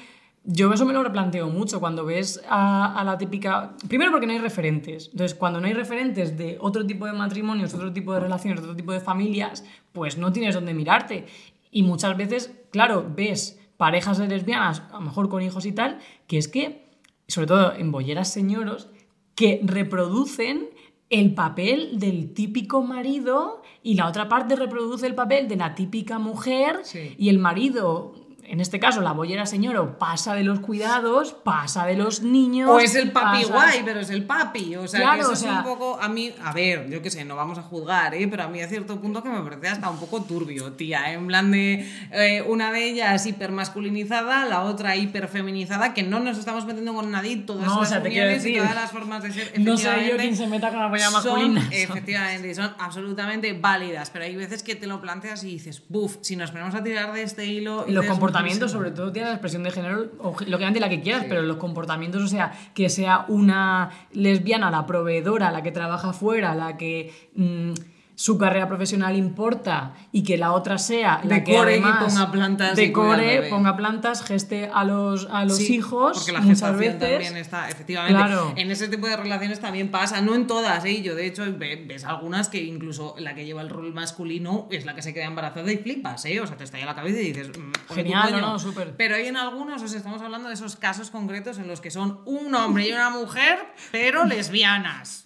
yo eso me lo replanteo mucho cuando ves a, a la típica... Primero porque no hay referentes. Entonces, cuando no hay referentes de otro tipo de matrimonios, otro tipo de relaciones, otro tipo de familias, pues no tienes dónde mirarte. Y muchas veces, claro, ves parejas de lesbianas, a lo mejor con hijos y tal, que es que, sobre todo en bolleras señoros, que reproducen el papel del típico marido y la otra parte reproduce el papel de la típica mujer Sí. y el marido, en este caso la bollera señora, pasa de los cuidados, pasa de los niños. O es el papi pasa- guay, pero es el papi. O sea, Claro, que eso o es un poco. A mí, a ver, yo qué sé, no vamos a juzgar, ¿eh? Pero a mí a cierto punto que me parece hasta un poco turbio, tía. En plan de. eh, una de ellas hipermasculinizada, la otra hiperfeminizada, que no nos estamos metiendo con nadie. Todas No, o las sea, te quiero opiniones y todas las formas de ser. no soy yo quien se meta con la bolla son, masculina. efectivamente, son absolutamente válidas. Pero hay veces que te lo planteas y dices, buf, si nos ponemos a tirar de este hilo. Y los dices, comportamientos, sobre todo, tiene la expresión de género, lógicamente la que quieras, pero los comportamientos, o sea, que sea una lesbiana, la proveedora, la que trabaja fuera, la que mm, su carrera profesional importa y que la otra sea la que Decore y además ponga plantas decore, ponga plantas, geste a los, a los Sí, hijos Porque la gestación veces. también está, efectivamente. Claro. En ese tipo de relaciones también pasa, no en todas, ¿eh? Yo, de hecho, ve- ves algunas que incluso la que lleva el rol masculino es la que se queda embarazada y flipas, ¿eh? O sea, te estalla la cabeza y dices. mm, Genial, no, no, súper. Pero hay en algunos, o sea, estamos hablando de esos casos concretos en los que son un hombre y una mujer, pero lesbianas.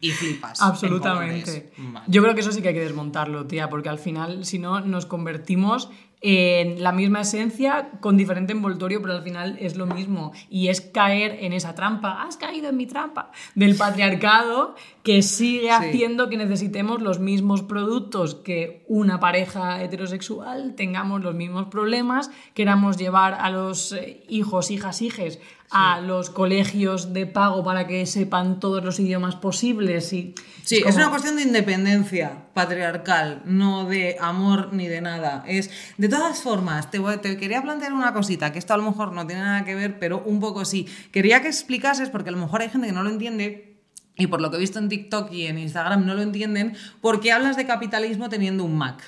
Y flipas. en Absolutamente. Vale. Yo creo que eso sí que hay que desmontarlo, tía, porque al final, si no, nos convertimos en la misma esencia con diferente envoltorio, pero al final es lo mismo. Y es caer en esa trampa, has caído en mi trampa, del patriarcado que sigue haciendo que necesitemos los mismos productos que una pareja heterosexual, tengamos los mismos problemas, queramos llevar a los eh, hijos, hijas, hijes a los colegios de pago para que sepan todos los idiomas posibles y Sí, es, como- una cuestión de independencia patriarcal, no de amor ni de nada. Es, de todas formas, te, voy- te quería plantear una cosita, que esto a lo mejor no tiene nada que ver, pero un poco sí. Quería que explicases, porque a lo mejor hay gente que no lo entiende, y por lo que he visto en TikTok y en Instagram no lo entienden, por qué hablas de capitalismo teniendo un Mac.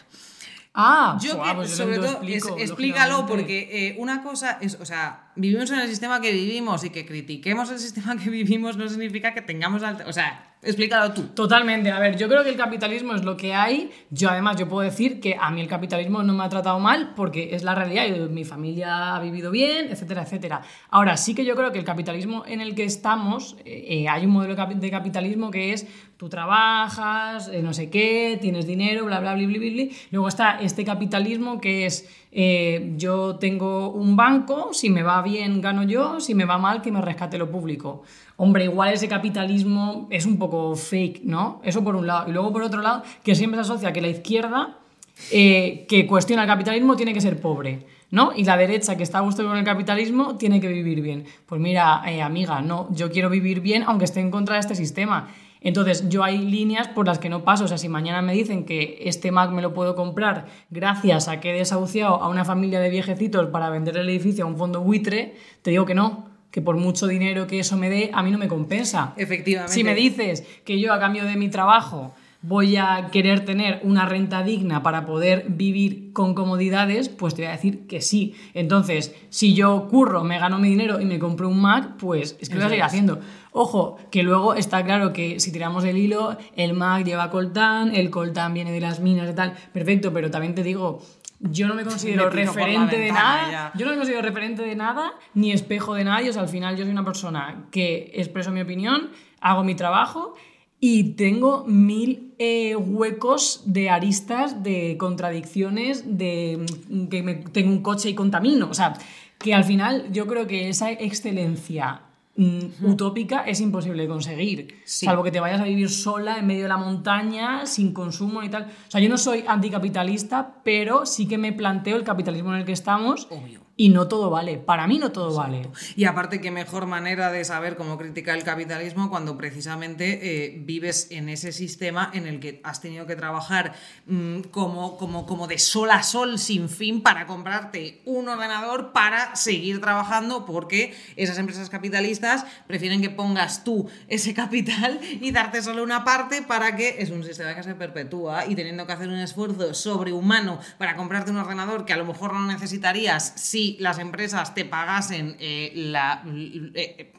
Ah, Yo que, pues sobre todo, explico, es- explícalo, porque eh, una cosa es, o sea, vivimos en el sistema que vivimos y que critiquemos el sistema que vivimos no significa que tengamos, o sea, explícalo tú. Totalmente, a ver, yo creo que el capitalismo es lo que hay. Yo además, yo puedo decir que a mí el capitalismo no me ha tratado mal porque es la realidad, y mi familia ha vivido bien, etcétera, etcétera. Ahora, sí que yo creo que el capitalismo en el que estamos, eh, eh, hay un modelo de capitalismo que es tú trabajas, eh, no sé qué, tienes dinero, bla, bla, bla, bla, bla, bla. Luego está este capitalismo que es eh, yo tengo un banco, si me va bien gano yo, si me va mal que me rescate lo público. Hombre, igual ese capitalismo es un poco fake, ¿no? Eso por un lado. Y luego por otro lado, que siempre se asocia que la izquierda eh, que cuestiona el capitalismo tiene que ser pobre, ¿no? Y la derecha que está a gusto con el capitalismo tiene que vivir bien. Pues mira, eh, amiga, no, yo quiero vivir bien aunque esté en contra de este sistema. Entonces, yo hay líneas por las que no paso. O sea, si mañana me dicen que este Mac me lo puedo comprar gracias a que he desahuciado a una familia de viejecitos para vender el edificio a un fondo buitre, te digo que no. Que por mucho dinero que eso me dé, a mí no me compensa. Efectivamente. Si me dices que yo a cambio de mi trabajo voy a querer tener una renta digna para poder vivir con comodidades, pues te voy a decir que sí. Entonces, si yo curro, me gano mi dinero y me compro un Mac, pues es que lo voy a seguir haciendo. Ojo, que luego está claro que si tiramos el hilo, el Mac lleva coltán, el coltán viene de las minas y tal, perfecto, pero también te digo, yo no me considero Me referente de nada, ya. yo no me considero referente de nada, ni espejo de nadie. O sea, al final yo soy una persona que expreso mi opinión, hago mi trabajo y tengo mil eh, huecos de aristas, de contradicciones, de mm, que me- tengo un coche y contamino. O sea, que al final yo creo que esa excelencia mm, utópica es imposible de conseguir. Sí. Salvo que te vayas a vivir sola en medio de la montaña, sin consumo y tal. O sea, yo no soy anticapitalista, pero sí que me planteo el capitalismo en el que estamos. Obvio. Y no todo vale. Para mí no todo vale. Y aparte, qué mejor manera de saber cómo criticar el capitalismo cuando precisamente eh, vives en ese sistema en el que has tenido que trabajar mm, como, como, como de sol a sol sin fin para comprarte un ordenador para seguir trabajando porque esas empresas capitalistas prefieren que pongas tú ese capital y darte solo una parte para que es un sistema que se perpetúa y teniendo que hacer un esfuerzo sobrehumano para comprarte un ordenador que a lo mejor no necesitarías si las empresas te pagasen eh, la... eh,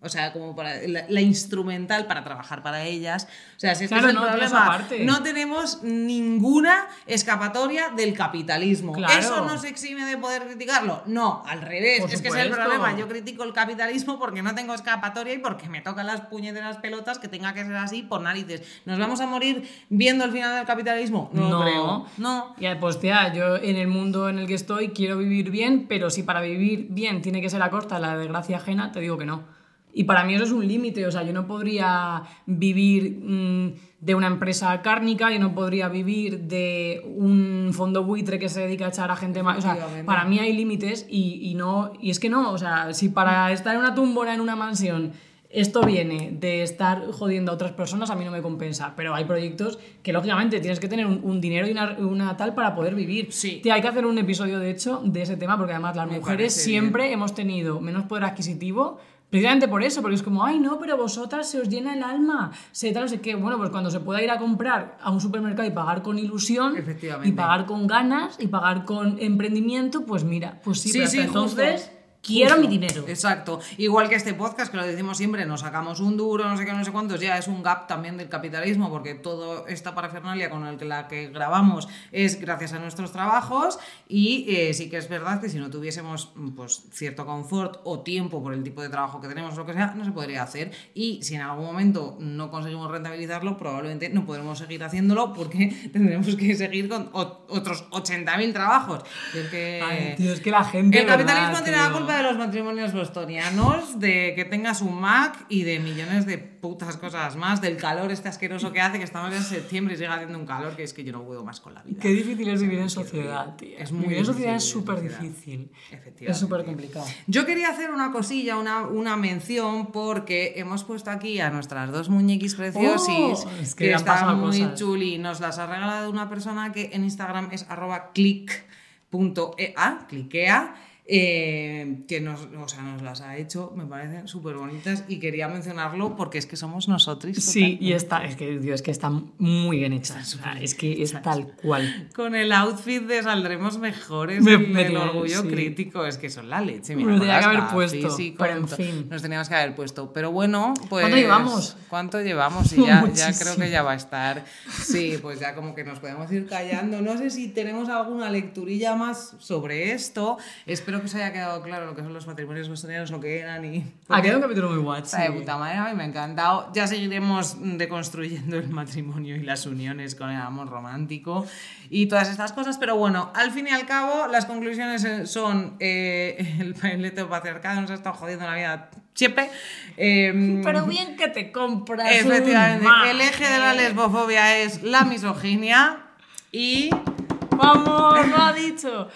o sea, como para la, la instrumental para trabajar para ellas. O sea, si es que Claro, es el no, problema. No tenemos ninguna escapatoria del capitalismo. Claro. ¿Eso nos exime de poder criticarlo? No, al revés. Por es que es el problema. Yo critico el capitalismo porque no tengo escapatoria y porque me tocan las puñeteras pelotas que tenga que ser así por narices. ¿Nos vamos a morir viendo el final del capitalismo? No, No. creo. No. Y pues tía, yo en el mundo en el que estoy quiero vivir bien, pero si para vivir bien tiene que ser a costa de la desgracia ajena, te digo que no. Y para mí eso es un límite, o sea, yo no podría vivir mm, de una empresa cárnica, yo no podría vivir de un fondo buitre que se dedica a echar a gente más. O sea, para mí hay límites y, y no. Y es que no, o sea, si para estar en una túmbora en una mansión esto viene de estar jodiendo a otras personas, a mí no me compensa. Pero hay proyectos que, lógicamente, tienes que tener un, un dinero y una, una tal para poder vivir. Sí. Tía, hay que hacer un episodio, de hecho, de ese tema, porque además las Me mujeres siempre hemos tenido menos poder adquisitivo. Precisamente por eso, porque es como, ay, no, pero vosotras se os llena el alma, se tal, no sé qué. Bueno, pues cuando se pueda ir a comprar a un supermercado y pagar con ilusión, y pagar con ganas, y pagar con emprendimiento, pues mira, pues sí, Sí, pero sí, hasta justo. Quiero Justo. mi dinero. Exacto. Igual que este podcast, que lo decimos siempre, nos sacamos un duro, no sé qué, no sé cuántos, ya es un gap también del capitalismo, porque toda esta parafernalia con el que la que grabamos es gracias a nuestros trabajos y eh, sí que es verdad que si no tuviésemos pues cierto confort o tiempo por el tipo de trabajo que tenemos o lo que sea, no se podría hacer. Y si en algún momento no conseguimos rentabilizarlo, probablemente no podremos seguir haciéndolo porque tendremos que seguir con otros 80.000 trabajos. Y es que... Ay, tío, es que la gente. El capitalismo ¿verdad, tiene la tío? Culpa de los matrimonios bostonianos, de que tengas un Mac y de millones de putas cosas más, del calor este asqueroso que hace, que estamos en septiembre y sigue haciendo un calor que es que yo no puedo más con la vida. Qué difícil es vivir en sociedad, tío. Es muy vivir en sociedad es súper difícil. Efectivamente. Es súper complicado. Yo quería hacer una cosilla, una, una mención, porque hemos puesto aquí a nuestras dos muñequis preciosis, Oh, es que han están muy cosas. chuli. Nos las ha regalado una persona que en Instagram es arroba click.ea, clickea. Eh, que nos, o sea, nos las ha hecho, me parecen súper bonitas y quería mencionarlo porque es que somos nosotros. Sí, y está, es que, Dios, es que están muy bien hechas. O sea, es que es tal cual. Con el outfit de saldremos mejores Me- me el orgullo sí. crítico, es que son la leche. Mira, con tenía que haber puesto, pero en fin. Nos teníamos que haber puesto. Pero bueno, pues. ¿Cuánto llevamos? ¿Cuánto llevamos? Y ya, creo que ya va a estar. Sí, pues ya como que nos podemos ir callando. No sé si tenemos alguna lecturilla más sobre esto. Espero que os haya quedado claro lo que son los matrimonios bostonianos, lo que eran y. Ha quedado un capítulo muy guay. Está de puta madre, a mí me ha encantado. Ya seguiremos deconstruyendo el matrimonio y las uniones con el amor romántico y todas estas cosas, pero bueno, al fin y al cabo, las conclusiones eh, son: eh, el pailete patriarcado nos ha estado jodiendo la vida chepe. eh, Pero bien que te compras. efectivamente, un el eje de la lesbofobia es la misoginia y. Vamos, lo ha dicho.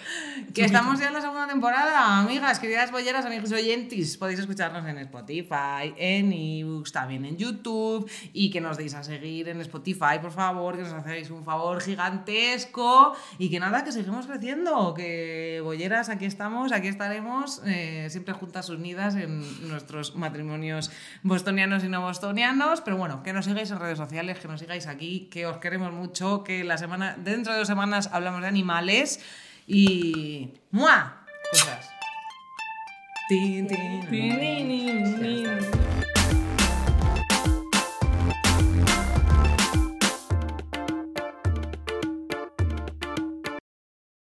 Que estamos ya en la segunda temporada, amigas, queridas bolleras, amigos oyentes. Podéis escucharnos en Spotify, en ebooks, también en YouTube. Y que nos deis a seguir en Spotify, por favor, que nos hacéis un favor gigantesco. Y que nada, que seguimos creciendo. Que bolleras, aquí estamos, aquí estaremos, eh, siempre juntas unidas en nuestros matrimonios bostonianos y no bostonianos. Pero bueno, que nos sigáis en redes sociales, que nos sigáis aquí, que os queremos mucho, que la semana, dentro de dos semanas hablamos de animales. Y. ¡Mua! Cosas. Tin, tin. Ni.